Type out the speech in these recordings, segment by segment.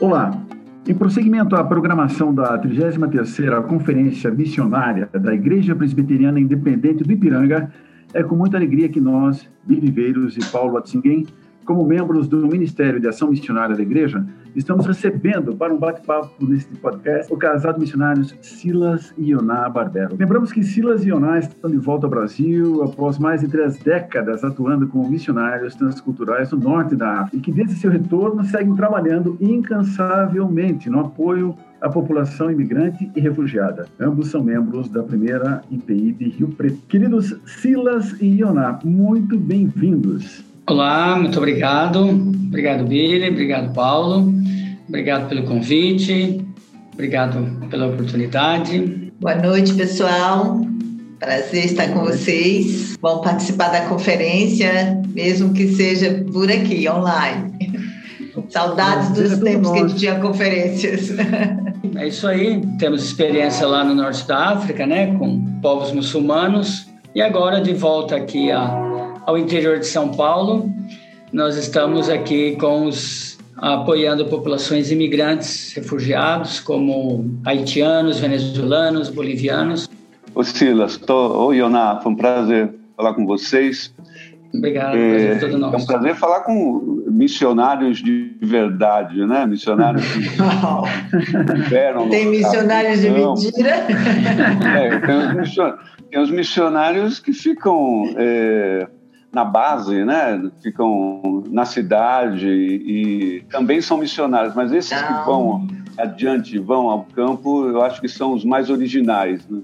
Olá, em prosseguimento à programação da 33ª Conferência Missionária da Igreja Presbiteriana Independente do Ipiranga, é com muita alegria que nós, Viveiros e Paulo Atzingen, como membros do Ministério de Ação Missionária da Igreja, estamos recebendo para um bate-papo neste podcast o casado missionários Silas e Ioná Barbero. Lembramos que Silas e Ioná estão de volta ao Brasil após mais de três décadas atuando como missionários transculturais no norte da África e que desde seu retorno seguem trabalhando incansavelmente no apoio à população imigrante e refugiada. Ambos são membros da primeira IPI de Rio Preto. Queridos Silas e Ioná, muito bem-vindos. Olá, muito obrigado. Obrigado, Billy. Obrigado, Paulo. Obrigado pelo convite. Obrigado pela oportunidade. Boa noite, pessoal. Prazer estar com vocês. Vão participar da conferência, mesmo que seja por aqui, online. Saudades dos tempos que a gente tinha conferências. É isso aí. Temos experiência lá no norte da África, né, com povos muçulmanos. E agora de volta aqui a ao interior de São Paulo. Nós estamos aqui com os apoiando populações imigrantes, refugiados, como haitianos, venezuelanos, bolivianos. Ô Silas, tô... Oi, Ioná, foi um prazer falar com vocês. Obrigado, é, prazer todo nosso. É um prazer falar com missionários de verdade, né? Missionários que tiveram... Tem missionários de mentira? É, tem, os tem os missionários que ficam... É, na base, né? Ficam na cidade e também são missionários, mas esses Não. que vão adiante, vão ao campo, eu acho que são os mais originais, né?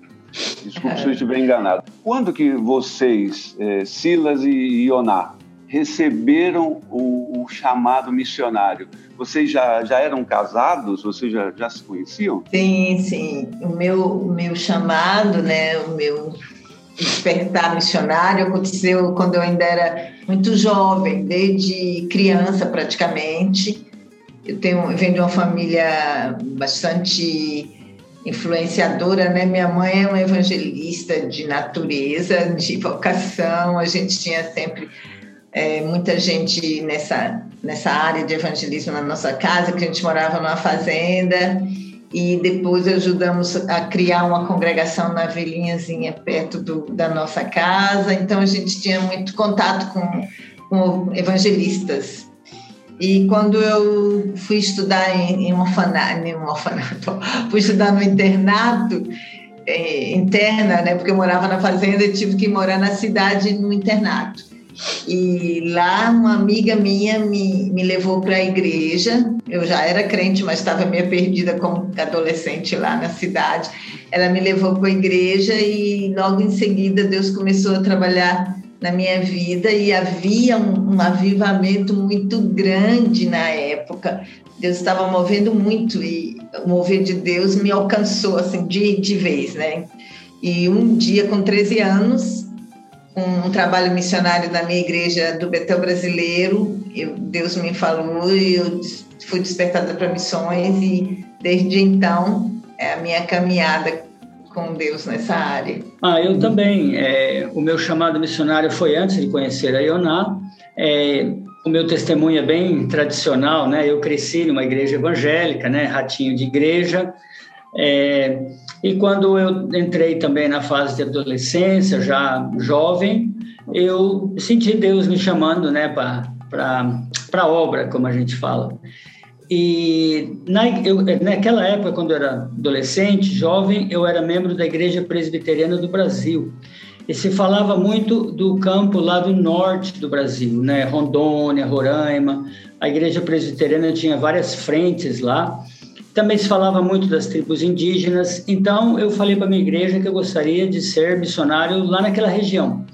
Desculpe se eu estiver enganado. Quando que vocês, é, Silas e Ioná, receberam o, o, chamado missionário? Vocês já, já eram casados? Vocês já, já se conheciam? Sim, sim. O meu, o meu chamado, né? O meu despertar missionário aconteceu quando eu ainda era muito jovem, desde criança praticamente. Eu tenho eu venho de uma família bastante influenciadora, né? Minha mãe é uma evangelista de natureza, de vocação. A gente tinha sempre é, muita gente nessa nessa área de evangelismo na nossa casa, que a gente morava numa fazenda e depois ajudamos a criar uma congregação na Velhinhazinha, perto do, da nossa casa. Então a gente tinha muito contato com, com evangelistas. E quando eu fui estudar em, em um orfanato, em um orfanato fui estudar no internato, é, interna, né, porque eu morava na fazenda e tive que morar na cidade no internato. E lá uma amiga minha me, me levou para a igreja. Eu já era crente, mas estava meio perdida como adolescente lá na cidade. Ela me levou para a igreja e logo em seguida Deus começou a trabalhar na minha vida e havia um, um avivamento muito grande na época. Deus estava movendo muito e o mover de Deus me alcançou assim de, de vez, né? E um dia com 13 anos, um, trabalho missionário da minha igreja do Betel Brasileiro. Eu, Deus me falou e eu fui despertada para missões e desde então é a minha caminhada com Deus nessa área. Ah, eu também. É, o meu chamado missionário foi antes de conhecer a Ioná. É, o meu testemunho é bem tradicional, né? Eu cresci numa igreja evangélica, né? Ratinho de igreja. É, e quando eu entrei também na fase de adolescência, já jovem, eu senti Deus me chamando né, para a obra, como a gente fala. E na, eu, naquela época, quando eu era adolescente, jovem, eu era membro da Igreja Presbiteriana do Brasil. E se falava muito do campo lá do norte do Brasil, né? Rondônia, Roraima. A Igreja Presbiteriana tinha várias frentes lá. Também se falava muito das tribos indígenas, então eu falei para minha igreja que eu gostaria de ser missionário lá naquela região,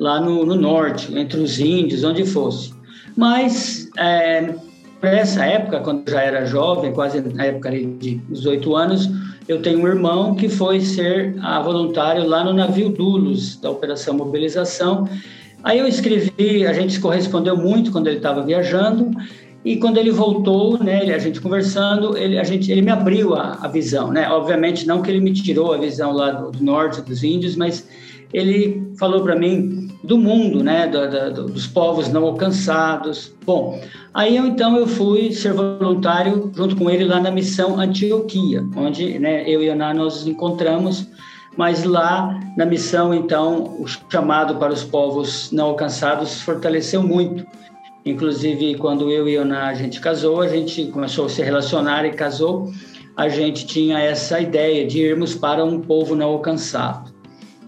lá no, no norte, entre os índios, onde fosse. Mas, é, para essa época, quando eu já era jovem, quase na época de 18 anos, eu tenho um irmão que foi ser a voluntário lá no navio Dulos, da Operação Mobilização. Aí eu escrevi, a gente se correspondeu muito quando ele estava viajando, E quando ele voltou, né, a gente conversando, ele, a gente, ele me abriu a, a visão, né? Obviamente não que ele me tirou a visão lá do, do norte dos índios, mas ele falou para mim do mundo, né, do, do, dos povos não alcançados. Bom, aí eu, então eu fui ser voluntário junto com ele lá na missão Antioquia, onde né, eu e Ana nós nos encontramos, mas lá na missão então o chamado para os povos não alcançados fortaleceu muito. Inclusive, quando eu e Ana a gente casou, a gente começou a se relacionar e casou, a gente tinha essa ideia de irmos para um povo não alcançado.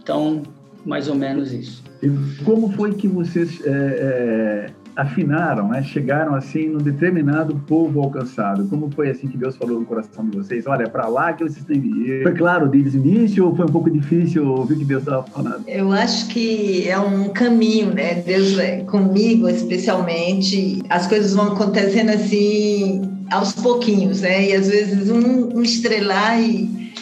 Então, mais ou menos isso. E como foi que vocês é, é, afinaram, né? chegaram assim num determinado povo alcançado? Como foi assim que Deus falou no coração de vocês? Olha, é para lá que vocês têm que ir. Foi claro desde o início ou foi um pouco difícil ouvir o que Deus estava falando? Eu acho que é um caminho, né? Deus é comigo especialmente. As coisas vão acontecendo assim aos pouquinhos, né? E às vezes um, um estrelar e,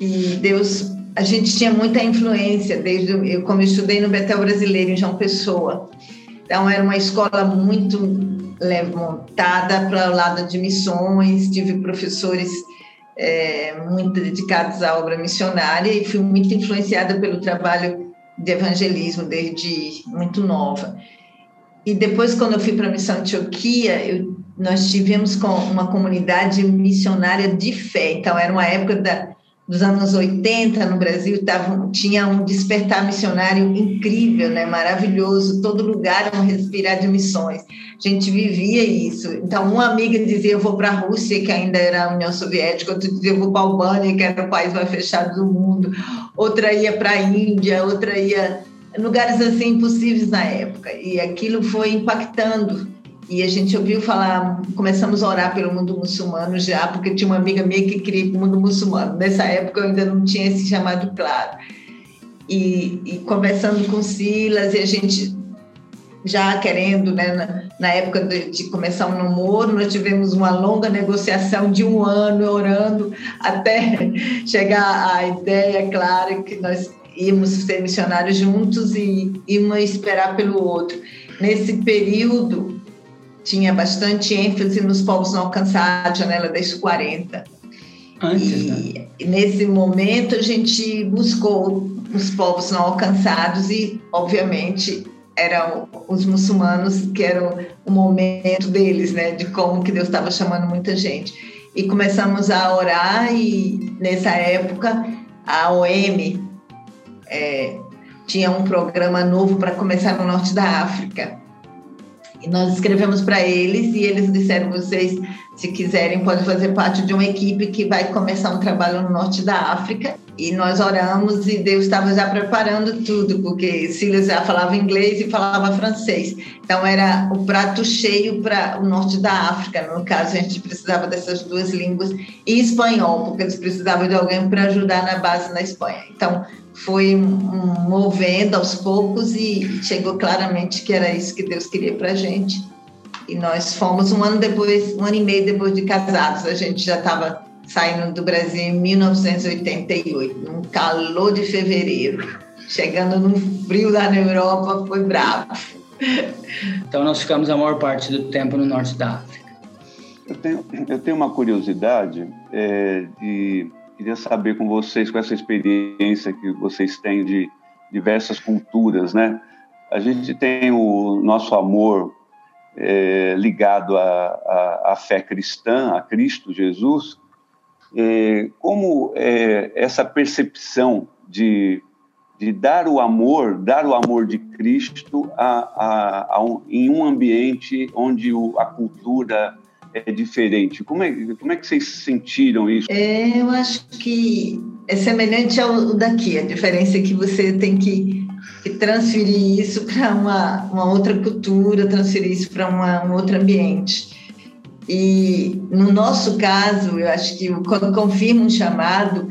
e Deus a gente tinha muita influência desde eu como eu estudei no Betel Brasileiro em João Pessoa. Então era uma escola muito montada para o lado de missões, tive professores é, muito dedicados à obra missionária e fui muito influenciada pelo trabalho de evangelismo desde muito nova. E depois, quando eu fui para a Missão Antioquia, eu, nós tivemos com uma comunidade missionária de fé. Então, era uma época da, dos anos 80 no Brasil tava, tinha um despertar missionário incrível, né, maravilhoso, todo lugar um respirar de missões. A gente vivia isso. Então, uma amiga dizia, eu vou para a Rússia, que ainda era a União Soviética, outra dizia, eu vou para a Albânia, que era o país mais fechado do mundo, outra ia para a Índia, outra ia... Lugares assim impossíveis na época. E aquilo foi impactando e a gente ouviu falar, começamos a orar pelo mundo muçulmano já, porque tinha uma amiga minha que queria o mundo muçulmano. Nessa época eu ainda não tinha esse chamado claro. E, e conversando com Silas, e a gente já querendo, né, na, na época de, de, começar um namoro, nós tivemos uma longa negociação de um ano, orando, até chegar à ideia clara que nós íamos ser missionários juntos e íamos esperar pelo outro. Nesse período, tinha bastante ênfase nos povos não alcançados, janela das 40. Antes, e, né? nesse momento a gente buscou os povos não alcançados e, obviamente, eram os muçulmanos que eram o momento deles, né, de como que Deus estava chamando muita gente. E começamos a orar e nessa época a OM é, tinha um programa novo para começar no norte da África e nós escrevemos para eles e eles disseram: vocês, se quiserem, podem fazer parte de uma equipe que vai começar um trabalho no norte da África. E nós oramos e Deus estava já preparando tudo, porque Silas já falava inglês e falava francês. Então era o prato cheio para o norte da África. No caso, a gente precisava dessas duas línguas e espanhol, porque eles precisavam de alguém para ajudar na base na Espanha. Então foi movendo aos poucos e chegou claramente que era isso que Deus queria para a gente. E nós fomos um ano depois, um ano e meio depois de casados, a gente já estava saindo do Brasil em 1988, num calor de fevereiro, chegando num frio lá na Europa, foi bravo. Então nós ficamos a maior parte do tempo no norte da África. Eu tenho, eu tenho uma curiosidade é, de Queria saber com vocês, com essa experiência que vocês têm de diversas culturas, né? A gente tem o nosso amor é, ligado à, à, fé cristã, a Cristo Jesus. É, como é, essa percepção de, de dar o amor, dar o amor de Cristo a, a, a um, em um ambiente onde o, a cultura é diferente. Como é, como é que vocês sentiram isso? É, eu acho que é semelhante ao daqui. A diferença é que você tem que, que transferir isso para uma, uma outra cultura, transferir isso para um outro ambiente. E no nosso caso, eu acho que quando confirma um chamado,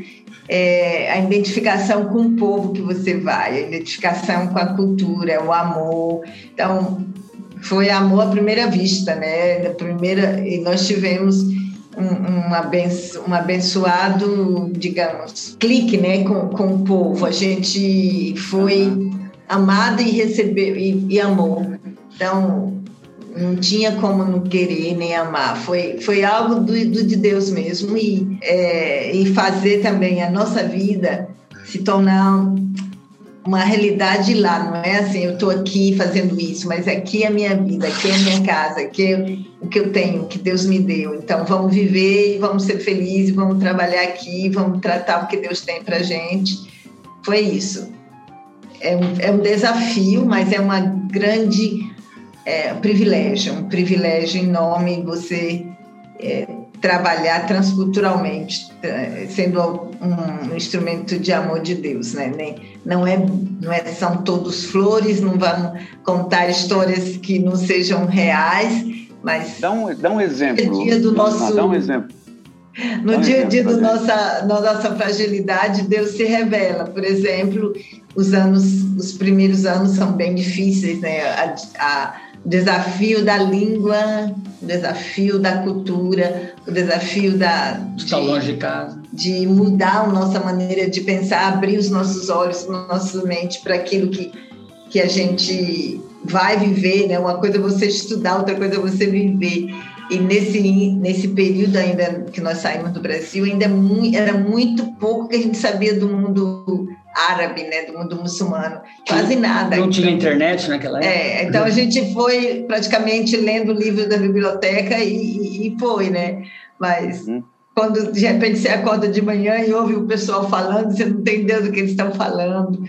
é a identificação com o povo que você vai, a identificação com a cultura, o amor. Então, foi amor à primeira vista, né? primeira, e nós tivemos um, um, abenço, um abençoado, digamos, clique né, com, com o povo. A gente foi amado e recebeu e, e amou. Então, não tinha como não querer nem amar. Foi, foi algo do, do de Deus mesmo e, é, e fazer também a nossa vida se tornar uma realidade lá, não é assim, eu estou aqui fazendo isso, mas aqui é a minha vida, aqui é a minha casa, aqui é o que eu tenho, que Deus me deu. Então vamos viver vamos ser felizes, vamos trabalhar aqui, vamos tratar o que Deus tem para gente. Foi isso. É um, é um desafio, mas é uma grande é, privilégio, um privilégio enorme você é, trabalhar transculturalmente, é, sendo um instrumento de amor de Deus, né? Não é, não é, são todos flores, não vamos contar histórias que não sejam reais, mas dá um, dá um exemplo. No dia do nosso, dá um exemplo. No dia a dia da nossa, nossa fragilidade, Deus se revela. Por exemplo, os anos, os primeiros anos são bem difíceis, né? A, a, desafio da língua, o desafio da cultura, o desafio da estar longe de casa, de mudar a nossa maneira de pensar, abrir os nossos olhos, nossa mente para aquilo que que a gente vai viver, né? Uma coisa é você estudar, outra coisa é você viver. E nesse nesse período ainda que nós saímos do Brasil, ainda é era muito pouco que a gente sabia do mundo árabe, né, do mundo muçulmano, quase nada. Não tinha internet naquela época. É, então a gente foi praticamente lendo o livro da biblioteca e, e foi, né? Mas hum. quando de repente você acorda de manhã e ouve o pessoal falando, você não entendeu do que eles estão falando.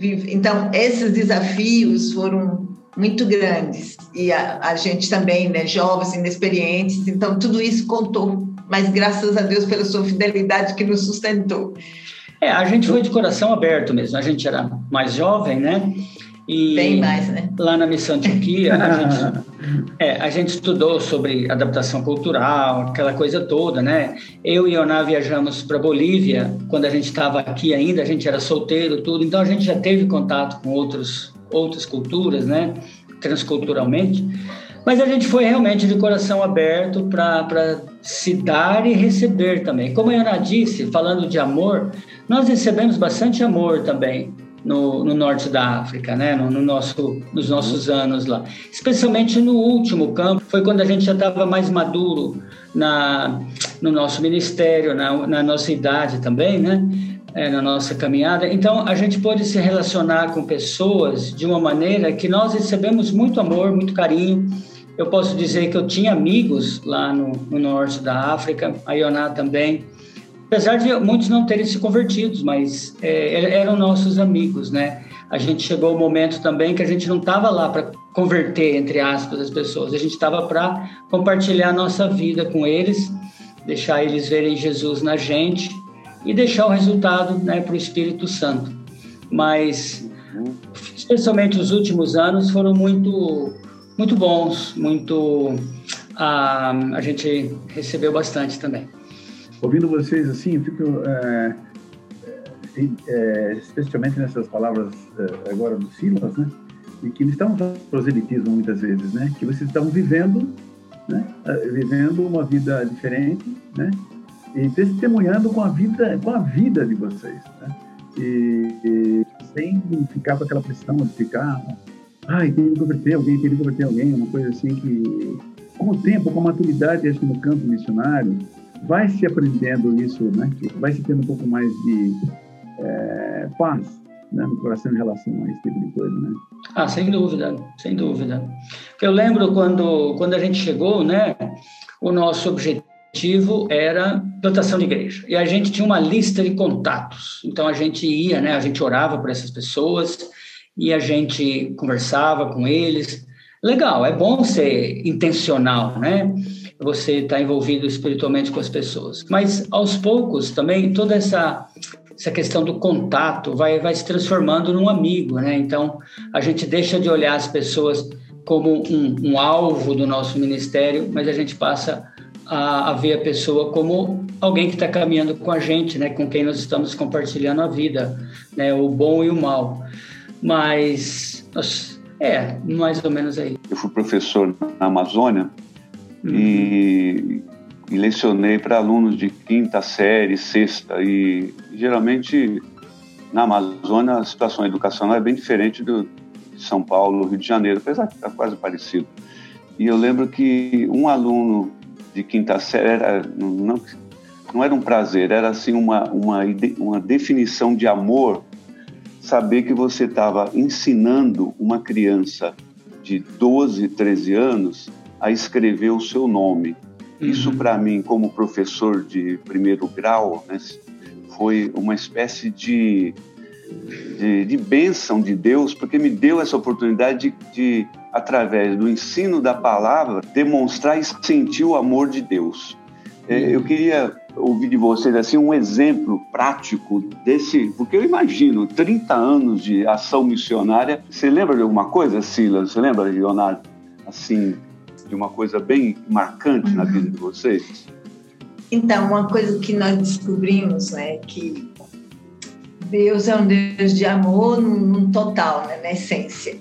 Então esses desafios foram muito grandes e a, a gente também, né, jovens, inexperientes. Então tudo isso contou. Mas graças a Deus pela sua fidelidade que nos sustentou. É, a gente foi de coração aberto mesmo. A gente era mais jovem, né? E Bem mais, né? Lá na Missão Antioquia, a gente, é, a gente estudou sobre adaptação cultural, aquela coisa toda, né? Eu e Ioná viajamos para Bolívia quando a gente estava aqui ainda, a gente era solteiro, tudo. Então a gente já teve contato com outros, outras culturas, né? Transculturalmente. Mas a gente foi realmente de coração aberto para se dar e receber também. Como a Ana disse, falando de amor, nós recebemos bastante amor também no, no norte da África, né? No, no, nosso, nos nossos anos lá. Especialmente no último campo, foi quando a gente já estava mais maduro na, no nosso ministério, na, na nossa idade também, né? É, na nossa caminhada. Então, a gente pôde se relacionar com pessoas de uma maneira que nós recebemos muito amor, muito carinho eu posso dizer que eu tinha amigos lá no, no norte da África, a Ioná também, apesar de muitos não terem se convertidos, mas é, eram nossos amigos, né? A gente chegou o um momento também que a gente não estava lá para converter, entre aspas, as pessoas, a gente estava para compartilhar a nossa vida com eles, deixar eles verem Jesus na gente e deixar o resultado né, para o Espírito Santo. Mas, especialmente os últimos anos, foram muito muito bons, muito. a a gente recebeu bastante também. Ouvindo vocês assim, eu fico. É, é, é especialmente nessas palavras é, agora do Silas, né? E que eles estavam proselitismo muitas vezes, né? Que vocês estavam vivendo, né? É, vivendo uma vida diferente, né? E testemunhando com a vida, com a vida de vocês, né? E, e sem ficar com aquela pressão de ficar ai, tem que converter alguém, tem que converter alguém, uma coisa assim que, com o tempo, com a maturidade, acho que no campo missionário, vai se aprendendo isso, né? Vai se tendo um pouco mais de é, paz né, no coração em relação a esse tipo de coisa, né? Ah, sem dúvida, sem dúvida. Eu lembro quando, quando a gente chegou, né? O nosso objetivo era plantação de igreja. E a gente tinha uma lista de contatos. Então a gente ia, né? A gente orava por essas pessoas e a gente conversava com eles. Legal, é bom ser intencional, né? Você está envolvido espiritualmente com as pessoas. Mas aos poucos também toda essa essa questão do contato vai vai se transformando num amigo, né? Então a gente deixa de olhar as pessoas como um, um alvo do nosso ministério, mas a gente passa a, a ver a pessoa como alguém que está caminhando com a gente, né? Com quem nós estamos compartilhando a vida, né? O bom e o mal. Mas, é, mais ou menos aí. Eu fui professor na Amazônia uhum. e, e lecionei para alunos de quinta série, sexta, e geralmente na Amazônia a situação educacional é bem diferente do de São Paulo, Rio de Janeiro, apesar de estar quase parecido. E eu lembro que um aluno de quinta série, era, não, não era um prazer, era assim uma, uma, uma definição de amor, saber que você estava ensinando uma criança de 12, 13 anos a escrever o seu nome. Uhum. Isso, para mim, como professor de primeiro grau, né, foi uma espécie de, de, de bênção de Deus, porque me deu essa oportunidade de, de, através do ensino da palavra, demonstrar e sentir o amor de Deus. É, uhum. Eu queria ouvir de vocês assim um exemplo prático desse, porque eu imagino 30 anos de ação missionária. Você lembra de alguma coisa, Silas? Você lembra, Leonardo? Assim, de uma coisa bem marcante uhum. na vida de vocês? Então, uma coisa que nós descobrimos, né, que Deus é um Deus de amor no total, né, na essência.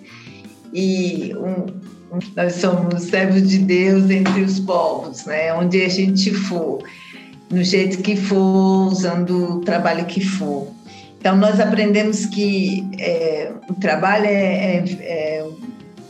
E um, nós somos servos de Deus entre os povos, né, onde a gente for, no jeito que for, usando o trabalho que for. Então, nós aprendemos que é, o trabalho é, é, é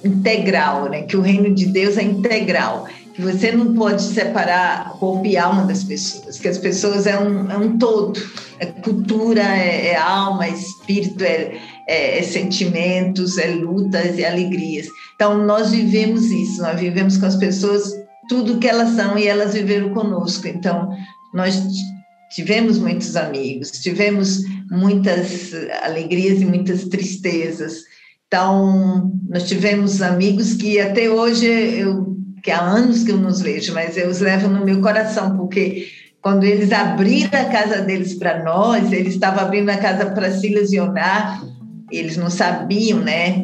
integral, né? que o reino de Deus é integral, que você não pode separar corpo e alma das pessoas, que as pessoas é um, é um todo, é cultura, é, é alma, é espírito, é, é, é sentimentos, é lutas e alegrias. Então, nós vivemos isso, nós vivemos com as pessoas tudo que elas são e elas viveram conosco. Então, nós tivemos muitos amigos, tivemos muitas alegrias e muitas tristezas, então, nós tivemos amigos que até hoje eu que há anos que eu nos vejo, mas eu os levo no meu coração, porque quando eles abriram a casa deles para nós, eles estavam abrindo a casa para Silas e Onar, eles não sabiam, né,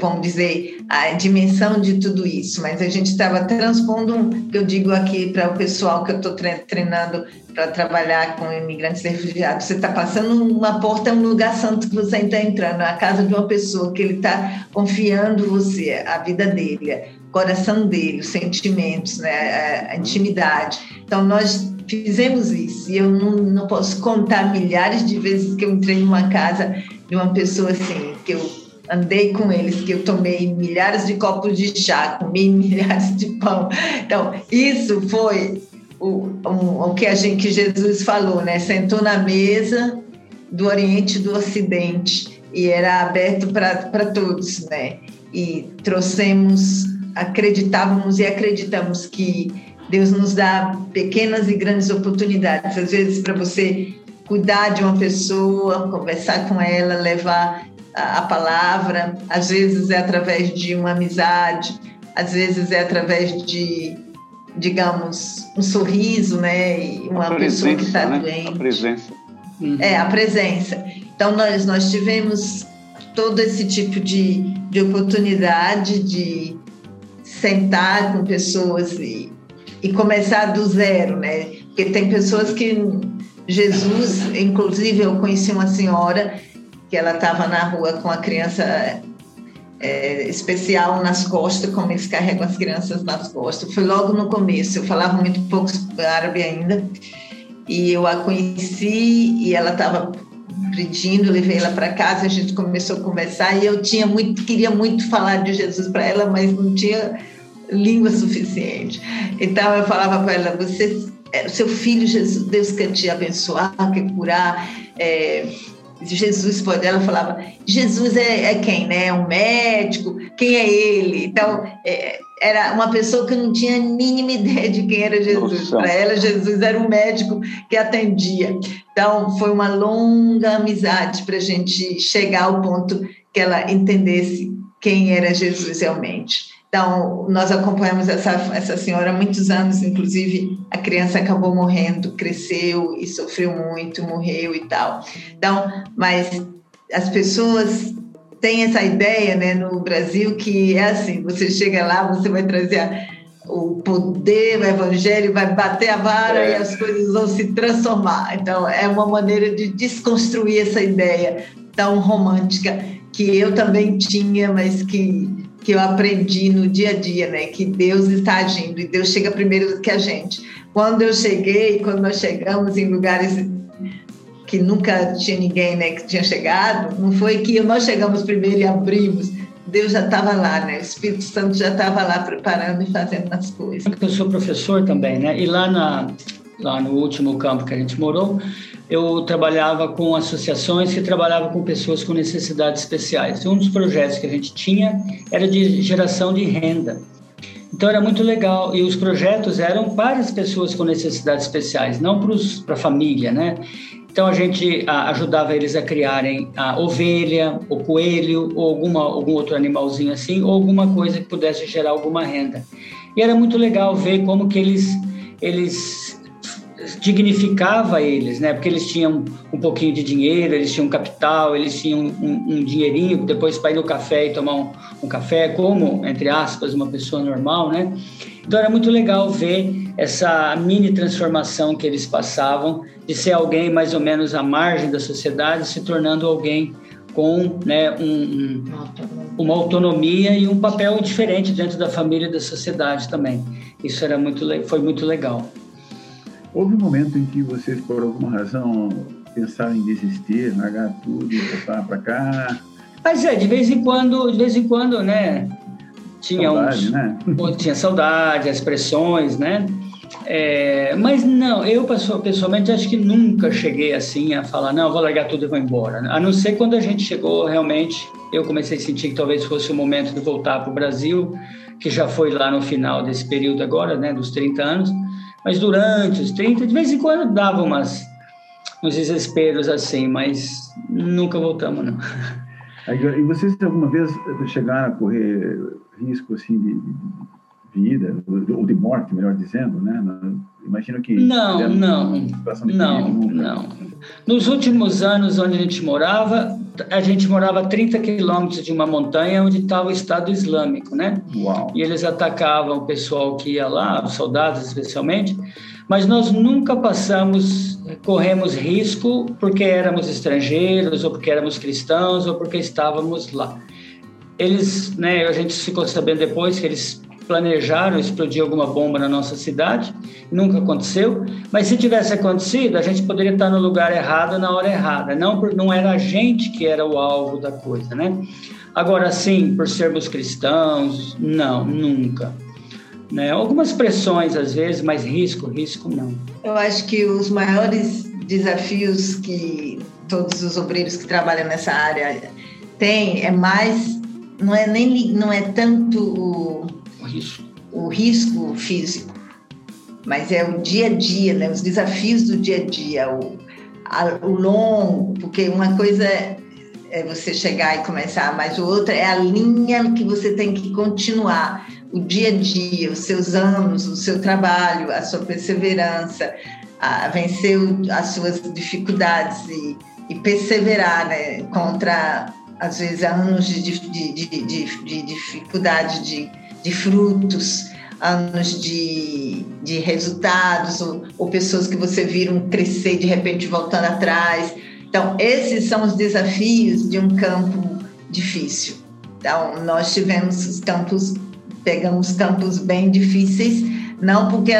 vamos dizer, a dimensão de tudo isso, mas a gente estava transpondo, eu digo aqui para o pessoal que eu estou treinando para trabalhar com imigrantes refugiados. Você está passando uma porta, é um lugar santo que você está entrando, a casa de uma pessoa que ele está confiando você, a vida dele, o coração dele, os sentimentos, né, a, intimidade. Então, nós fizemos isso e eu não, não posso contar milhares de vezes que eu entrei numa casa de uma pessoa assim, que eu andei com eles, que eu tomei milhares de copos de chá, comi milhares de pão. Então, isso foi o, um, o que a gente que Jesus falou, né? Sentou na mesa do Oriente e do Ocidente e era aberto para todos, né? E trouxemos, acreditávamos e acreditamos que Deus nos dá pequenas e grandes oportunidades, às vezes para você cuidar de uma pessoa, conversar com ela, levar a, palavra, às vezes é através de uma amizade, às vezes é através de digamos, um sorriso, né? E uma presença, pessoa que está né? doente. A presença. Uhum. É, a presença. Então, nós, nós tivemos todo esse tipo de, de oportunidade de sentar com pessoas e, e começar do zero, né? Porque tem pessoas que Jesus, inclusive eu conheci uma senhora que ela estava na rua com a criança é, especial nas costas, como eles carregam as crianças nas costas. Foi logo no começo, eu falava muito pouco árabe ainda, e eu a conheci e ela estava pedindo, levei ela para casa, a gente começou a conversar e eu tinha muito, queria muito falar de Jesus para ela, mas não tinha língua suficiente. Então eu falava para ela, você, é, seu filho Jesus, Deus quer te abençoar, quer curar. É, Jesus pode, ela falava, Jesus é, é, quem, né? Um médico, quem é ele? Então, é, era uma pessoa que não tinha a mínima ideia de quem era Jesus. Para ela, Jesus era um médico que atendia. Então, foi uma longa amizade para a gente chegar ao ponto que ela entendesse quem era Jesus realmente. Então, nós acompanhamos essa, essa senhora há muitos anos, inclusive a criança acabou morrendo, cresceu e sofreu muito, morreu e tal. Então, mas as pessoas têm essa ideia né, no Brasil que é assim: você chega lá, você vai trazer o poder, o evangelho, vai bater a vara é. e as coisas vão se transformar. Então, é uma maneira de desconstruir essa ideia tão romântica que eu também tinha, mas que que eu aprendi no dia a dia, né? Que Deus está agindo e Deus chega primeiro do que a gente. Quando eu cheguei, quando nós chegamos em lugares que nunca tinha ninguém, né, que tinha chegado, não foi que nós chegamos primeiro e abrimos. Deus já estava lá, né? O Espírito Santo já estava lá preparando e fazendo as coisas. Eu sou professor também, né? E lá, na, lá no último campo que a gente morou, eu trabalhava com associações que trabalhavam com pessoas com necessidades especiais. E um dos projetos que a gente tinha era de geração de renda. Então era muito legal e os projetos eram para as pessoas com necessidades especiais, não para a família, né? Então a gente a, ajudava eles a criarem a ovelha, o coelho ou alguma, algum outro animalzinho assim, ou alguma coisa que pudesse gerar alguma renda. E era muito legal ver como que eles eles dignificava eles, né? Porque eles tinham um pouquinho de dinheiro, eles tinham capital, eles tinham um, um dinheirinho depois para ir no café e tomar um, um, café, como entre aspas uma pessoa normal, né? Então era muito legal ver essa mini transformação que eles passavam de ser alguém mais ou menos à margem da sociedade, se tornando alguém com né, um, uma autonomia e um papel diferente dentro da família e da sociedade também. Isso era muito, foi muito legal. Houve um momento em que vocês, por alguma razão, pensaram em desistir, largar tudo e voltar para cá? Mas é, de vez em quando, de vez em quando, né? Tinha saudade, uns, né? tinha saudade, as pressões, né? É, mas não, eu pessoalmente acho que nunca cheguei assim a falar, não, vou largar tudo e vou embora. A não ser quando a gente chegou realmente, eu comecei a sentir que talvez fosse o momento de voltar para o Brasil, que já foi lá no final desse período agora, né, dos 30 anos. Mas durante os 30, de vez em quando dava umas, uns desesperos assim, mas nunca voltamos, não. E vocês alguma vez chegaram a correr risco assim de, vida, ou de morte, melhor dizendo, né? Imagino que... Não, não, não, não. Nos últimos anos onde a gente morava, a gente morava a 30 quilômetros de uma montanha onde estava o Estado Islâmico, né? Uau. E eles atacavam o pessoal que ia lá, os soldados especialmente, mas nós nunca passamos, corremos risco porque éramos estrangeiros, ou porque éramos cristãos, ou porque estávamos lá. Eles, né, a gente ficou sabendo depois que eles planejaram explodir alguma bomba na nossa cidade, nunca aconteceu, mas se tivesse acontecido, a gente poderia estar no lugar errado na hora errada, não, não era a gente que era o alvo da coisa, né? Agora, sim, por sermos cristãos, não, nunca. Né? Algumas pressões às vezes, mas risco, risco não. Eu acho que os maiores desafios que todos os obreiros que trabalham nessa área têm é mais não é nem não é tanto o risco. O risco físico, mas é o dia a dia, né? os desafios do dia a dia, o, a, o longo, porque uma coisa é, é você chegar e começar, mas o outro é a linha que você tem que continuar, o dia a dia, os seus anos, o seu trabalho, a sua perseverança, a vencer as suas dificuldades e, e perseverar né? contra, às vezes, anos de, de, de, de dificuldade de de frutos, anos de, de resultados, ou, ou pessoas que você viram crescer de repente voltando atrás. Então, esses são os desafios de um campo difícil. Então, nós tivemos os campos, pegamos campos bem difíceis, não porque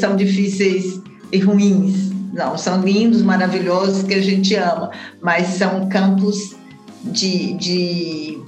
são difíceis e ruins, não, são lindos, maravilhosos, que a gente ama, mas são campos de, de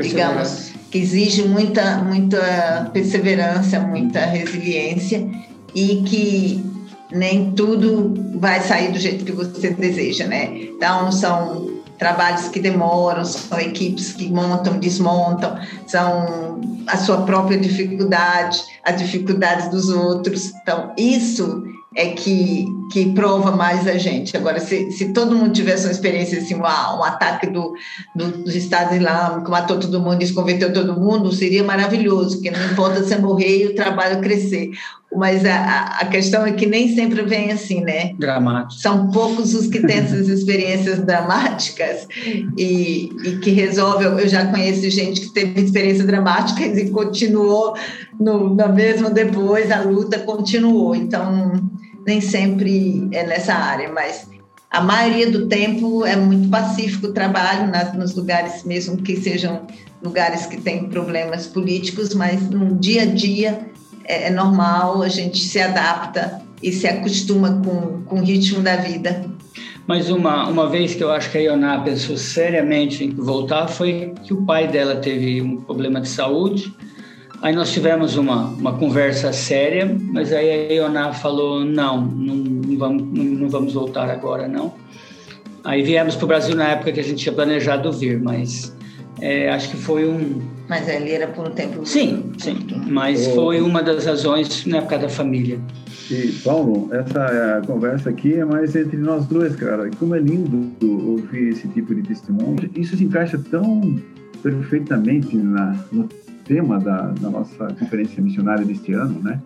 digamos, que exige muita, muita perseverança, muita resiliência e que nem tudo vai sair do jeito que você deseja, né? Então, são trabalhos que demoram, são equipes que montam, desmontam, são a sua própria dificuldade, as dificuldades dos outros. Então, isso é que, que prova mais a gente. Agora, se, se todo mundo tivesse uma experiência assim, um, um ataque do, do, dos Estados Islâmicos, matou todo mundo, desconverteu todo mundo, seria maravilhoso, porque não importa você morrer e o trabalho crescer. Mas a, a questão é que nem sempre vem assim, né? Dramático. São poucos os que têm essas experiências dramáticas e, e que resolvem. Eu já conheço gente que teve experiências dramáticas e continuou no, no mesmo depois, a luta continuou. Então, nem sempre é nessa área, mas a maioria do tempo é muito pacífico o trabalho nas, nos lugares, mesmo que sejam lugares que têm problemas políticos, mas no dia a dia é, é normal, a gente se adapta e se acostuma com, com o ritmo da vida. Mas uma, uma vez que eu acho que a Ioná pensou seriamente em voltar foi que o pai dela teve um problema de saúde. Aí nós tivemos uma, uma conversa séria, mas aí a Ioná falou: não, não, não, vamos, não, não vamos voltar agora, não. Aí viemos para o Brasil na época que a gente tinha planejado vir, mas é, acho que foi um. Mas ali era por um tempo. Sim, sim. Mas foi uma das razões na época da família. E, Paulo, essa conversa aqui é mais entre nós dois, cara. Como é lindo ouvir esse tipo de testemunho. Isso se encaixa tão perfeitamente na, no tema da, da nossa conferência missionária deste ano, né?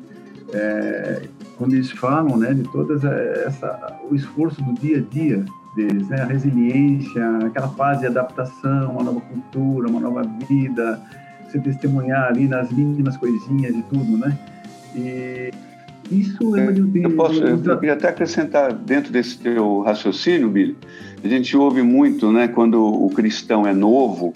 É, quando eles falam, né, de todas essa o esforço do dia a dia deles, né, a resiliência, aquela fase de adaptação, uma nova cultura, uma nova vida, você testemunhar ali nas mínimas coisinhas e tudo, né? E isso é, eu, eu posso, eu queria até acrescentar dentro desse teu raciocínio, Billy. A gente ouve muito, né, quando o cristão é novo,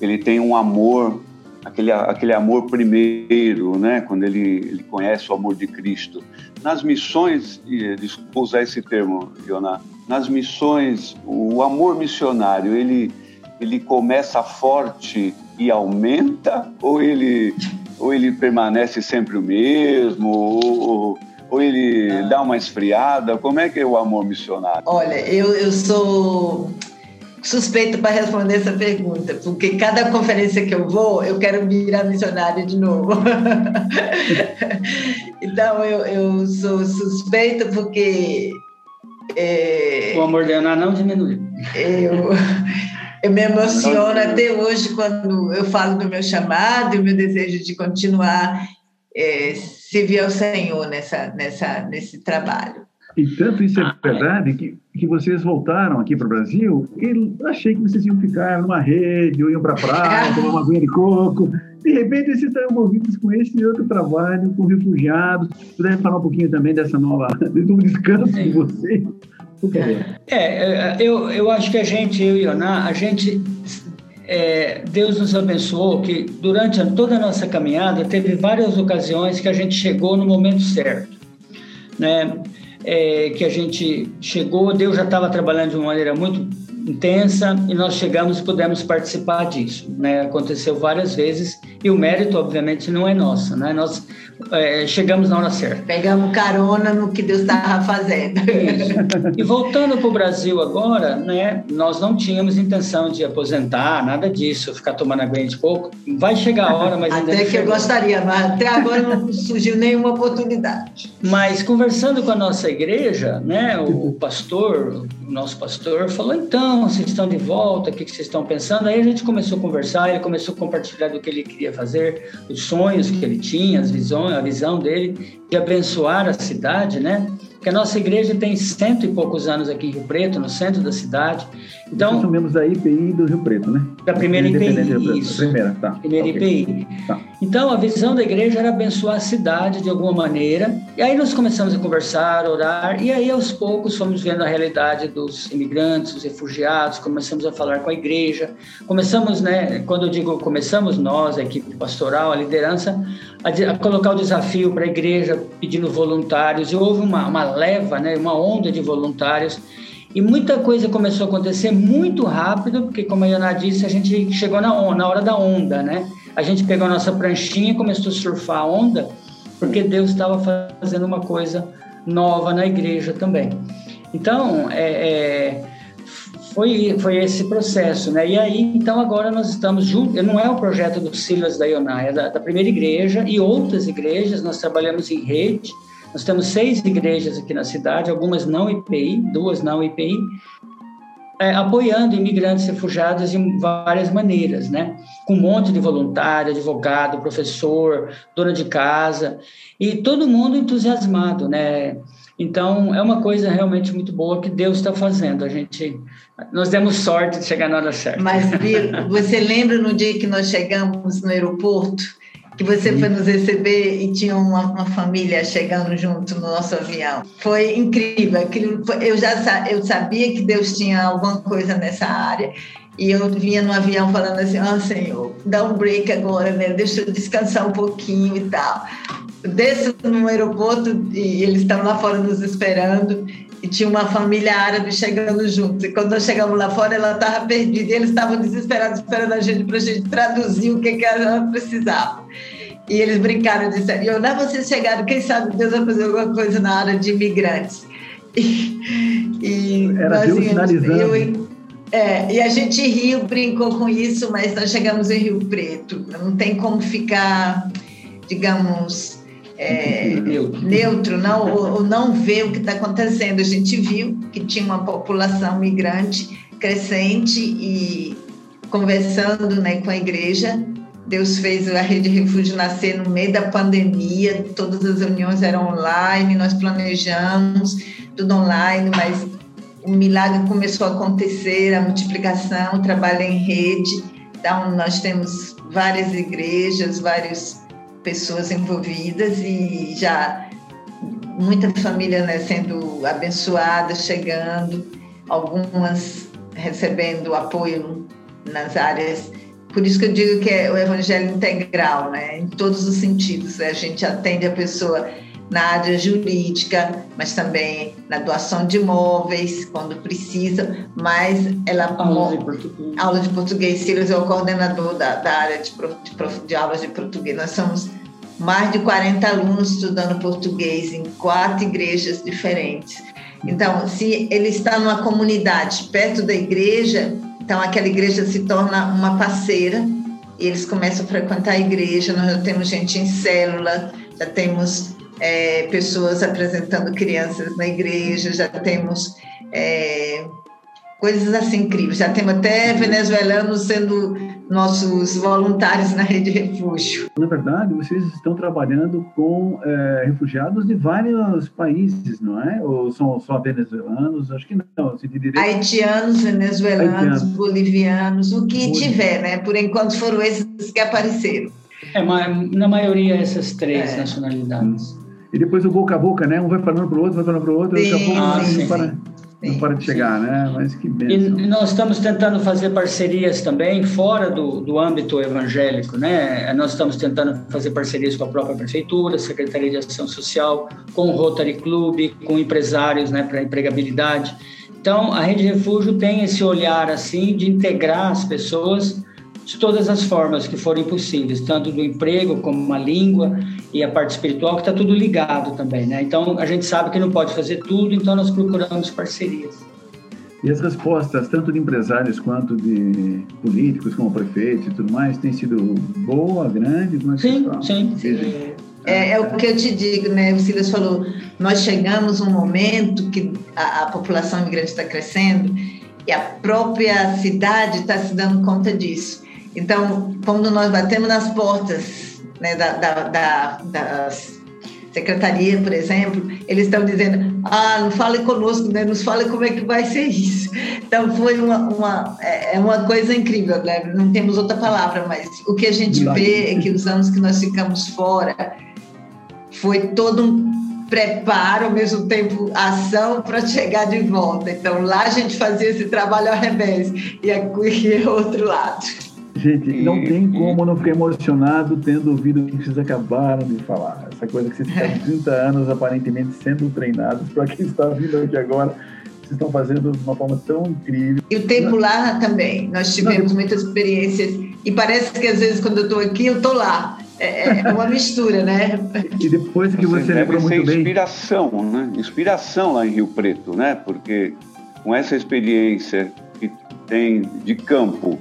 ele tem um amor, aquele, aquele amor primeiro, né, quando ele, ele conhece o amor de Cristo. Nas missões, desculpa usar esse termo, Leonardo, nas missões, o amor missionário, ele, ele começa forte e aumenta ou ele ou ele permanece sempre o mesmo, ou, ou ele ah. dá uma esfriada? Como é que é o amor missionário? Olha, eu, eu sou suspeito para responder essa pergunta, porque cada conferência que eu vou, eu quero virar missionária de novo. então, eu, eu sou suspeito porque... É, o amor de Ana não diminuiu. Eu, eu me emociono até hoje quando eu falo do meu chamado e o meu desejo de continuar é, servir ao Senhor nessa, nessa, nesse trabalho. E tanto isso é verdade que, que vocês voltaram aqui para o Brasil, eu achei que vocês iam ficar numa rede, ou iam para a praia, tomar uma aguinha de coco. De repente, vocês estão envolvidos com esse outro trabalho, com refugiados. Puderem falar um pouquinho também dessa nova, do descanso de vocês. É, é, eu, eu acho que a gente, eu e Oná, a gente, é, Deus nos abençoou que durante toda a nossa caminhada teve várias ocasiões que a gente chegou no momento certo, né? É, que a gente chegou, Deus já estava trabalhando de uma maneira muito intensa e nós chegamos e pudemos participar disso, né? Aconteceu várias vezes e o mérito, obviamente, não é nosso, né? Nós é, chegamos na hora certa. Pegamos carona no que Deus estava fazendo. Isso. E voltando para o Brasil agora, né? Nós não tínhamos intenção de aposentar, nada disso, ficar tomando aguinha de pouco. Vai chegar a hora, mas Até que chegou. eu gostaria, mas até agora não surgiu nenhuma oportunidade. Mas conversando com a nossa igreja, né? O pastor, o nosso pastor, falou então não, vocês estão de volta, o que vocês estão pensando? Aí a gente começou a conversar, ele começou a compartilhar do que ele queria fazer, os sonhos que ele tinha, as visões, a visão dele de abençoar a cidade, né? Porque a nossa igreja tem cento e poucos anos aqui em Rio Preto, no centro da cidade. Então, Nós são membros da IPI do Rio Preto, né? Da primeira IPI, isso. Primeira, tá. Primeira okay. IPI. Tá. Então, a visão da igreja era abençoar a cidade de alguma maneira. E aí nós começamos a conversar, orar, e aí aos poucos fomos vendo a realidade dos imigrantes, dos refugiados, começamos a falar com a igreja. Começamos, né, quando eu digo começamos nós, a equipe pastoral, a liderança, a, a colocar o desafio para a igreja, pedindo voluntários, e houve uma, uma leva, né, uma onda de voluntários, e muita coisa começou a acontecer muito rápido, porque, como a Iana disse, a gente chegou na, na hora da onda, né? A gente pegou a nossa pranchinha e começou a surfar a onda, porque Deus estava fazendo uma coisa nova na igreja também. Então, é, é, foi, foi esse processo, né? E aí, então, agora nós estamos juntos, não é o projeto do Silas da Ioná, é da, da primeira igreja e outras igrejas, nós trabalhamos em rede, nós temos seis igrejas aqui na cidade, algumas não IPI, duas não IPI, é, apoiando imigrantes refugiados de várias maneiras, né? Com um monte de voluntário, advogado, professor, dona de casa, e todo mundo entusiasmado, né? Então, é uma coisa realmente muito boa que Deus está fazendo. A gente, nós demos sorte de chegar na hora certa. Mas, Bia, você lembra no dia que nós chegamos no aeroporto que você foi nos receber e tinha uma, uma, família chegando junto no nosso avião. Foi incrível. Aquilo, eu já eu sabia que Deus tinha alguma coisa nessa área. E eu vinha no avião falando assim: Ah, oh, Senhor, dá um break agora, né? Deixa eu descansar um pouquinho e tal. Desço no aeroporto e eles estão lá fora nos esperando. E tinha uma família árabe chegando junto. E quando nós chegamos lá fora, ela estava perdida e eles estavam desesperados esperando a gente para a gente traduzir o que, que ela precisava. E eles brincaram e disseram: Eu não vocês chegaram, quem sabe Deus vai fazer alguma coisa na área de imigrantes. E, e Era Deus finalizando. Eu, é, e a gente riu, brincou com isso, mas nós chegamos em Rio Preto. Não tem como ficar, digamos, é, neutro, não, ou, não ver o que está acontecendo. A gente viu que tinha uma população migrante crescente e conversando né, com a igreja. Deus fez a Rede Refúgio nascer no meio da pandemia, todas as reuniões eram online, nós planejamos tudo online, mas o milagre começou a acontecer, a multiplicação, o trabalho em rede. Então, nós temos várias igrejas, várias pessoas envolvidas e já muita família né, sendo abençoada, chegando, algumas recebendo apoio nas áreas. Por isso que eu digo que é o evangelho integral, né? em todos os sentidos. A gente atende a pessoa na área jurídica, mas também na doação de imóveis, quando precisa, mas ela... Aula de português. Aula de português. Silas é o coordenador da, da área de, de, de aulas de português. Nós somos mais de 40 alunos estudando português em quatro igrejas diferentes. Então, se ele está numa comunidade perto da igreja, então aquela igreja se torna uma parceira e eles começam a frequentar a igreja. Nós já temos gente em célula, já temos é, pessoas apresentando crianças na igreja, já temos é, coisas assim incríveis. Já temos até venezuelanos sendo nossos voluntários na Rede Refúgio. Na verdade, vocês estão trabalhando com é, refugiados de vários países, não é? Ou são só venezuelanos? Acho que não. Se direito... Haitianos, venezuelanos, Haitianos. bolivianos, o que tiver, né? Por enquanto foram esses que apareceram. É, na maioria essas três é. nacionalidades e depois o boca a boca, né? Um vai falando para o outro, vai falando para o outro, sim, daqui a pouco ah, não, para, não para de chegar, né? Mas que bênção. E nós estamos tentando fazer parcerias também fora do, do âmbito evangélico, né? Nós estamos tentando fazer parcerias com a própria prefeitura, Secretaria de Ação Social, com o Rotary Club, com empresários, né, para empregabilidade. Então, a Rede Refúgio tem esse olhar assim de integrar as pessoas de todas as formas que forem possíveis, tanto do emprego como a língua e a parte espiritual, que está tudo ligado também, né? Então, a gente sabe que não pode fazer tudo, então nós procuramos parcerias. E as respostas, tanto de empresários quanto de políticos, como prefeitos e tudo mais, têm sido boa, grande? Como é sim, sim, sim. É, é, o que eu te digo, né? O Silas falou, nós chegamos um momento que a, a população imigrante está crescendo e a própria cidade está se dando conta disso. Então, quando nós batemos nas portas né, da, da, da, das secretaria, por exemplo, eles estão dizendo, ah, não fale conosco, né? nos fale como é que vai ser isso. Então, foi uma, uma, é, é uma coisa incrível, né? não temos outra palavra, mas o que a gente vê é que os anos que nós ficamos fora foi todo um preparo, ao mesmo tempo ação para chegar de volta. Então, lá a gente fazia esse trabalho ao revés, e aqui é outro lado. Gente, não tem como não ficar emocionado tendo ouvido o que vocês acabaram de falar. Essa coisa que vocês ficaram 30 anos aparentemente sendo treinados, para quem está vindo aqui agora, vocês estão fazendo de uma forma tão incrível. E o tempo lá também, nós tivemos não, muitas experiências, e parece que às vezes quando eu estou aqui, eu estou lá. É, é, uma mistura, né? E depois que você, você lembrou muito bem... inspiração, né? Inspiração lá em Rio Preto, né? Porque com essa experiência que tem de campo,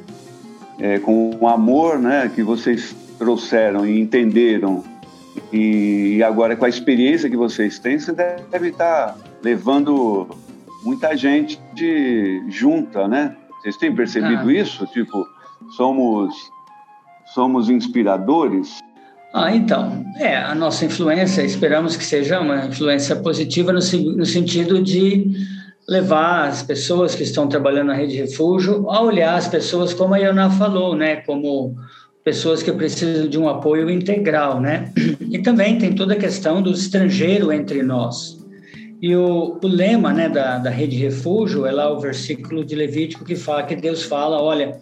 é, com o amor né, que vocês trouxeram e entenderam, e agora com a experiência que vocês têm, você deve estar levando muita gente de junta, né? Vocês têm percebido ah. isso? Tipo, somos, somos inspiradores? Ah, então, é, a nossa influência, esperamos que seja uma influência positiva no, no sentido de levar as pessoas que estão trabalhando na rede refúgio a olhar as pessoas como a Iana falou, né, como pessoas que precisam de um apoio integral, né? E também tem toda a questão do estrangeiro entre nós. E o, o lema, né, da, da rede refúgio é lá o versículo de Levítico que fala que Deus fala, olha,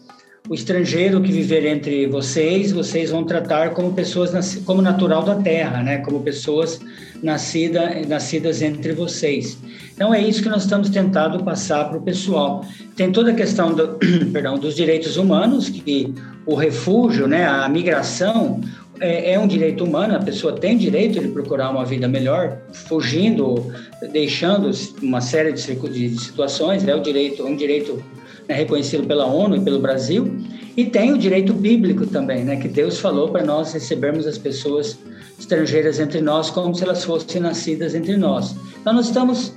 o estrangeiro que viver entre vocês, vocês vão tratar como pessoas como natural da terra, né? Como pessoas nascida, nascidas entre vocês. Então é isso que nós estamos tentando passar para o pessoal. Tem toda a questão do, perdão, dos direitos humanos, que o refúgio, né, a migração é, é, um direito humano, a pessoa tem direito de procurar uma vida melhor, fugindo, deixando uma série de, situações, é o direito, um direito né, reconhecido pela ONU e pelo Brasil, e tem o direito bíblico também, né, que Deus falou para nós recebermos as pessoas estrangeiras entre nós como se elas fossem nascidas entre nós. Então nós estamos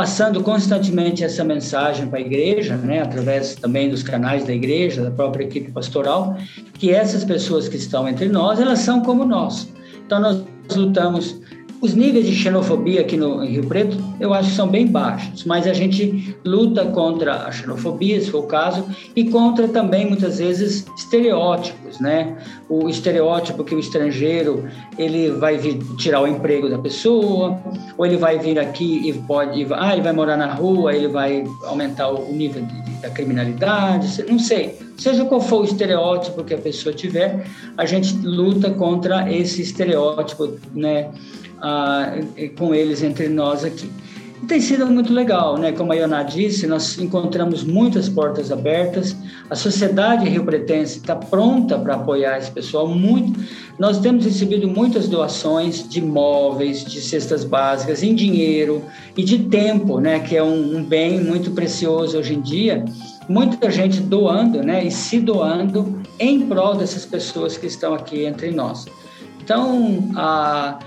passando constantemente essa mensagem para a igreja, né, através também dos canais da igreja, da própria equipe pastoral, que essas pessoas que estão entre nós, elas são como nós. Então nós lutamos os níveis de xenofobia aqui no Rio Preto, eu acho que são bem baixos, mas a gente luta contra a xenofobia, se for o caso, e contra também, muitas vezes, estereótipos, né? O estereótipo que o estrangeiro, ele vai vir tirar o emprego da pessoa, ou ele vai vir aqui e pode, ah, ele vai morar na rua, ele vai aumentar o nível de, da criminalidade, não sei. Seja qual for o estereótipo que a pessoa tiver, a gente luta contra esse estereótipo, né? Ah, com eles entre nós aqui. E tem sido muito legal, né? Como a Ioná disse, nós encontramos muitas portas abertas. A sociedade rio-pretense está pronta para apoiar esse pessoal. Muito, nós temos recebido muitas doações de móveis, de cestas básicas, em dinheiro e de tempo, né? Que é um, um bem muito precioso hoje em dia. Muita gente doando, né? E se doando em prol dessas pessoas que estão aqui entre nós. Então, a,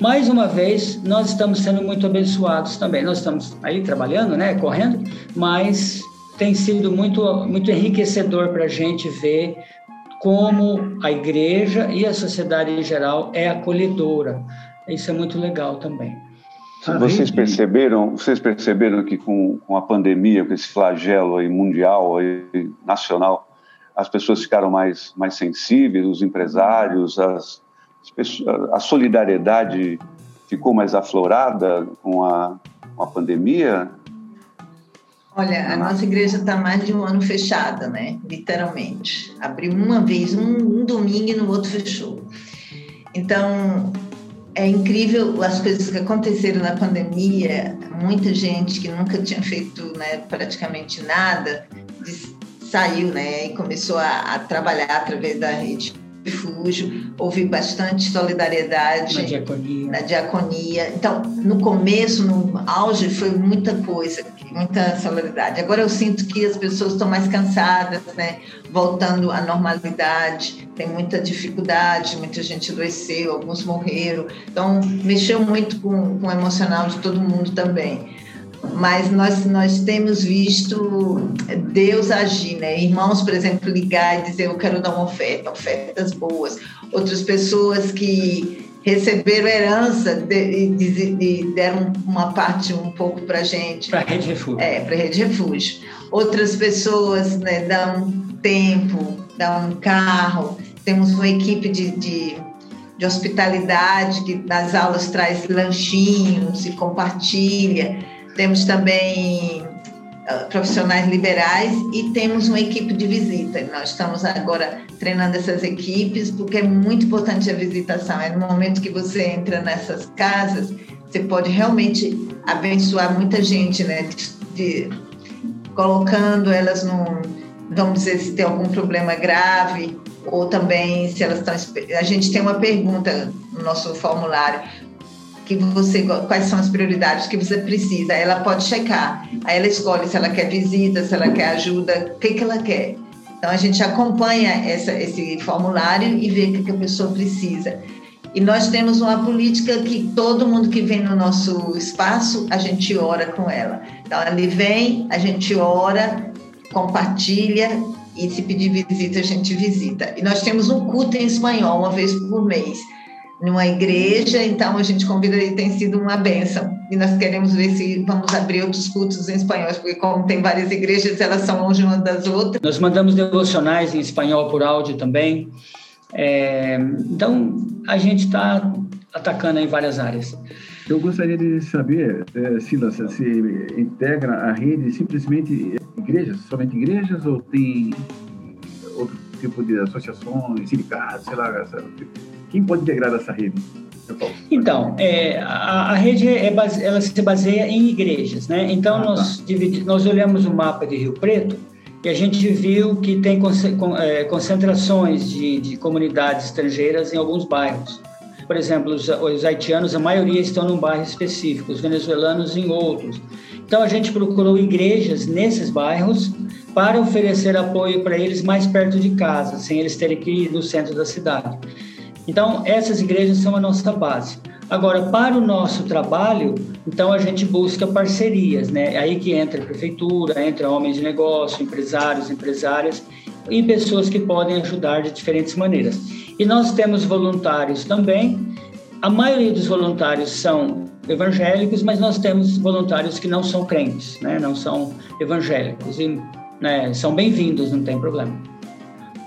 mais uma vez, nós estamos sendo muito abençoados também. Nós estamos aí trabalhando, né, correndo, mas tem sido muito, muito enriquecedor para a gente ver como a igreja e a sociedade em geral é acolhedora. Isso é muito legal também. Vocês perceberam, vocês perceberam que com, com a pandemia, com esse flagelo aí mundial, aí, nacional, as pessoas ficaram mais, mais sensíveis, os empresários, as, a solidariedade ficou mais aflorada com a, com a pandemia? Olha, a nossa igreja está mais de um ano fechada, né? Literalmente. Abriu uma vez, um, um domingo e no outro fechou. Então, é incrível as coisas que aconteceram na pandemia. Muita gente que nunca tinha feito né, praticamente nada saiu né, e começou a, a trabalhar através da rede refúgio, houve bastante solidariedade na diaconia. na diaconia. Então, no começo, no auge, foi muita coisa, muita solidariedade. Agora eu sinto que as pessoas estão mais cansadas, né? voltando à normalidade, tem muita dificuldade, muita gente adoeceu, alguns morreram. Então, mexeu muito com, com o emocional de todo mundo também mas nós, nós temos visto Deus agir, né? Irmãos, por exemplo, ligar e dizer: Eu quero dar uma oferta, ofertas boas. Outras pessoas que receberam herança e de, de, de, deram uma parte um pouco para a gente. Para a Rede Refúgio. É, para a Rede Refúgio. Outras pessoas né, dão tempo, dão um carro. Temos uma equipe de, de, de hospitalidade que nas aulas traz lanchinhos e compartilha temos também uh, profissionais liberais e temos uma equipe de visita. Nós estamos agora treinando essas equipes porque é muito importante a visitação. É no momento que você entra nessas casas, você pode realmente abençoar muita gente, né? De, colocando elas num, vamos dizer, se tem algum problema grave ou também se elas estão. A gente tem uma pergunta no nosso formulário: que você quais são as prioridades que você precisa. Ela pode checar. Aí ela escolhe se ela quer visita, se ela quer ajuda, o que, que ela quer. Então a gente acompanha essa, esse formulário e vê o que, que a pessoa precisa. E nós temos uma política que todo mundo que vem no nosso espaço, a gente ora com ela. Então, ele vem, a gente ora, compartilha e se pedir visita, a gente visita. E nós temos um culto em espanhol, uma vez por mês numa igreja, então a gente convida e tem sido uma benção. E nós queremos ver se vamos abrir outros cultos em espanhol, porque como tem várias igrejas, elas são longe umas das outras. Nós mandamos devocionais em espanhol por áudio também. É, então, a gente está atacando em várias áreas. Eu gostaria de saber, é, Silas, se integra a rede simplesmente igrejas, somente igrejas, ou tem outro tipo de associações, sindicatos, sei lá, quem pode integrar essa rede? Então, é, a, a, rede é base, ela se baseia em igrejas, né? Então, ah, nós, tá. nós olhamos o mapa de Rio Preto e a gente viu que tem é, concentrações de, de comunidades estrangeiras em alguns bairros. Por exemplo, os, os, haitianos, a maioria estão num bairro específico, os venezuelanos em outros. Então, a gente procurou igrejas nesses bairros para oferecer apoio para eles mais perto de casa, sem eles terem que ir no centro da cidade. Então, essas igrejas são a nossa base. Agora, para o nosso trabalho, então a gente busca parcerias, né? É aí que entra a prefeitura, entra homens de negócio, empresários, empresárias e pessoas que podem ajudar de diferentes maneiras. E nós temos voluntários também. A maioria dos voluntários são evangélicos, mas nós temos voluntários que não são crentes, né? Não são evangélicos e né, são bem-vindos, não tem problema.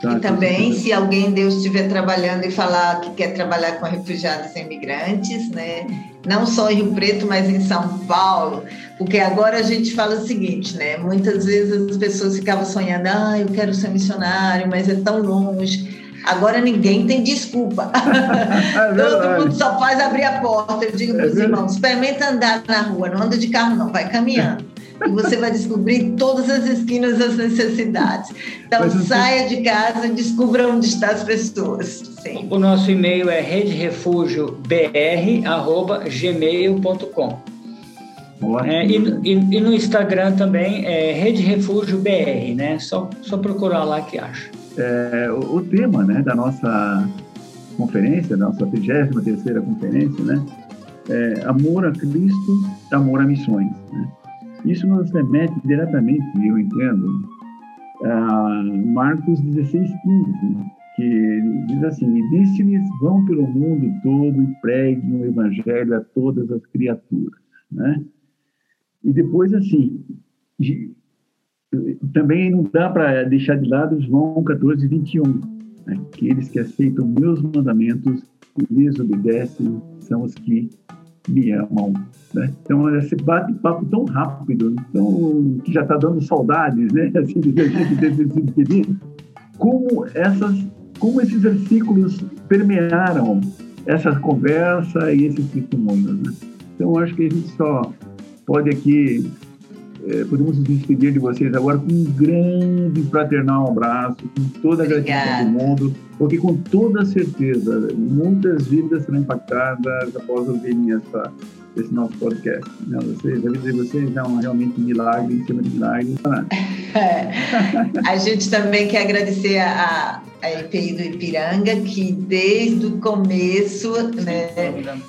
Tá, e também, se alguém Deus estiver trabalhando e falar que quer trabalhar com refugiados e imigrantes, né? Não só em Rio Preto, mas em São Paulo, porque agora a gente fala o seguinte, né? Muitas vezes as pessoas ficavam sonhando, ah, eu quero ser missionário, mas é tão longe. Agora ninguém tem desculpa. É Todo mundo só faz abrir a porta. Eu digo para os é irmãos: experimenta andar na rua, não anda de carro, não, vai caminhando e você vai descobrir todas as esquinas das necessidades. Então, Mas, saia de casa e descubra onde estão as pessoas. Sim. O nosso e-mail é rederefugiobr.gmail.com. É, e, e, e, no Instagram também é Rede Refúgio BR, né? Só, só procurar lá que acha. É, o, o, tema né, da nossa conferência, da nossa 33 conferência, né? É, amor a Cristo, amor a missões. Né? Isso nos remete diretamente, eu entendo, a Marcos 16, 15, que diz assim: E disse-lhes: Vão pelo mundo todo e preguem o evangelho a todas as criaturas. Né? E depois, assim, também não dá para deixar de lado João 14, 21. Né? Aqueles que aceitam meus mandamentos e lhes obedecem são os que me amam. Né? Então, esse bate-papo tão rápido, tão, que já está dando saudades, né? assim, de a gente. Como, essas, como esses versículos permearam essa conversa e esses testemunhos. Né? Então, acho que a gente só pode aqui é, podemos nos despedir de vocês agora com um grande fraternal abraço, com toda a gratidão do mundo, porque com toda certeza muitas vidas serão impactadas após ouvirem essa, esse nosso podcast. Não, vocês, a vida de vocês é um, realmente um milagre em cima de milagre. É. a gente também quer agradecer a, a EPI do Ipiranga, que desde o começo né,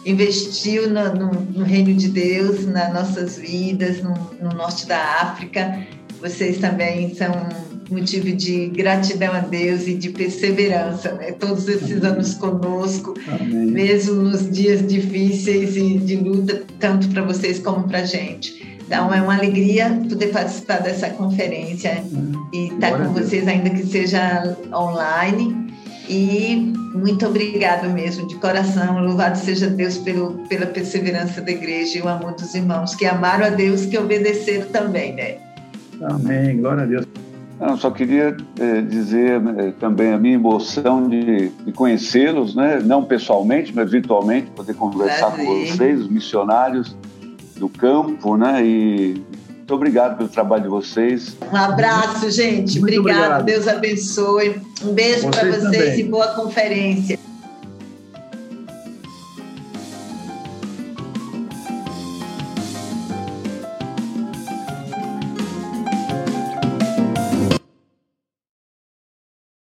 investiu no, no, no, Reino de Deus, nas nossas vidas, no, no, norte da África. Vocês também são motivo de gratidão a Deus e de perseverança, né? todos esses anos conosco, Amém. mesmo nos dias difíceis e de luta, tanto para vocês como para a gente. Então, é uma alegria poder participar dessa conferência e estar com vocês, ainda que seja online. E muito obrigado mesmo, de coração. Louvado seja Deus pelo, pela perseverança da igreja e o amor dos irmãos que amaram a Deus, que obedeceram também, né? Amém. Glória a Deus. Eu só queria é, dizer é, também a minha emoção de, de conhecê-los, né? não pessoalmente, mas virtualmente, poder conversar Prazer. com vocês, os missionários do campo, né? E muito obrigado pelo trabalho de vocês. Um abraço, gente. Muito obrigado. obrigado. Deus abençoe. Um beijo para vocês também. e boa conferência.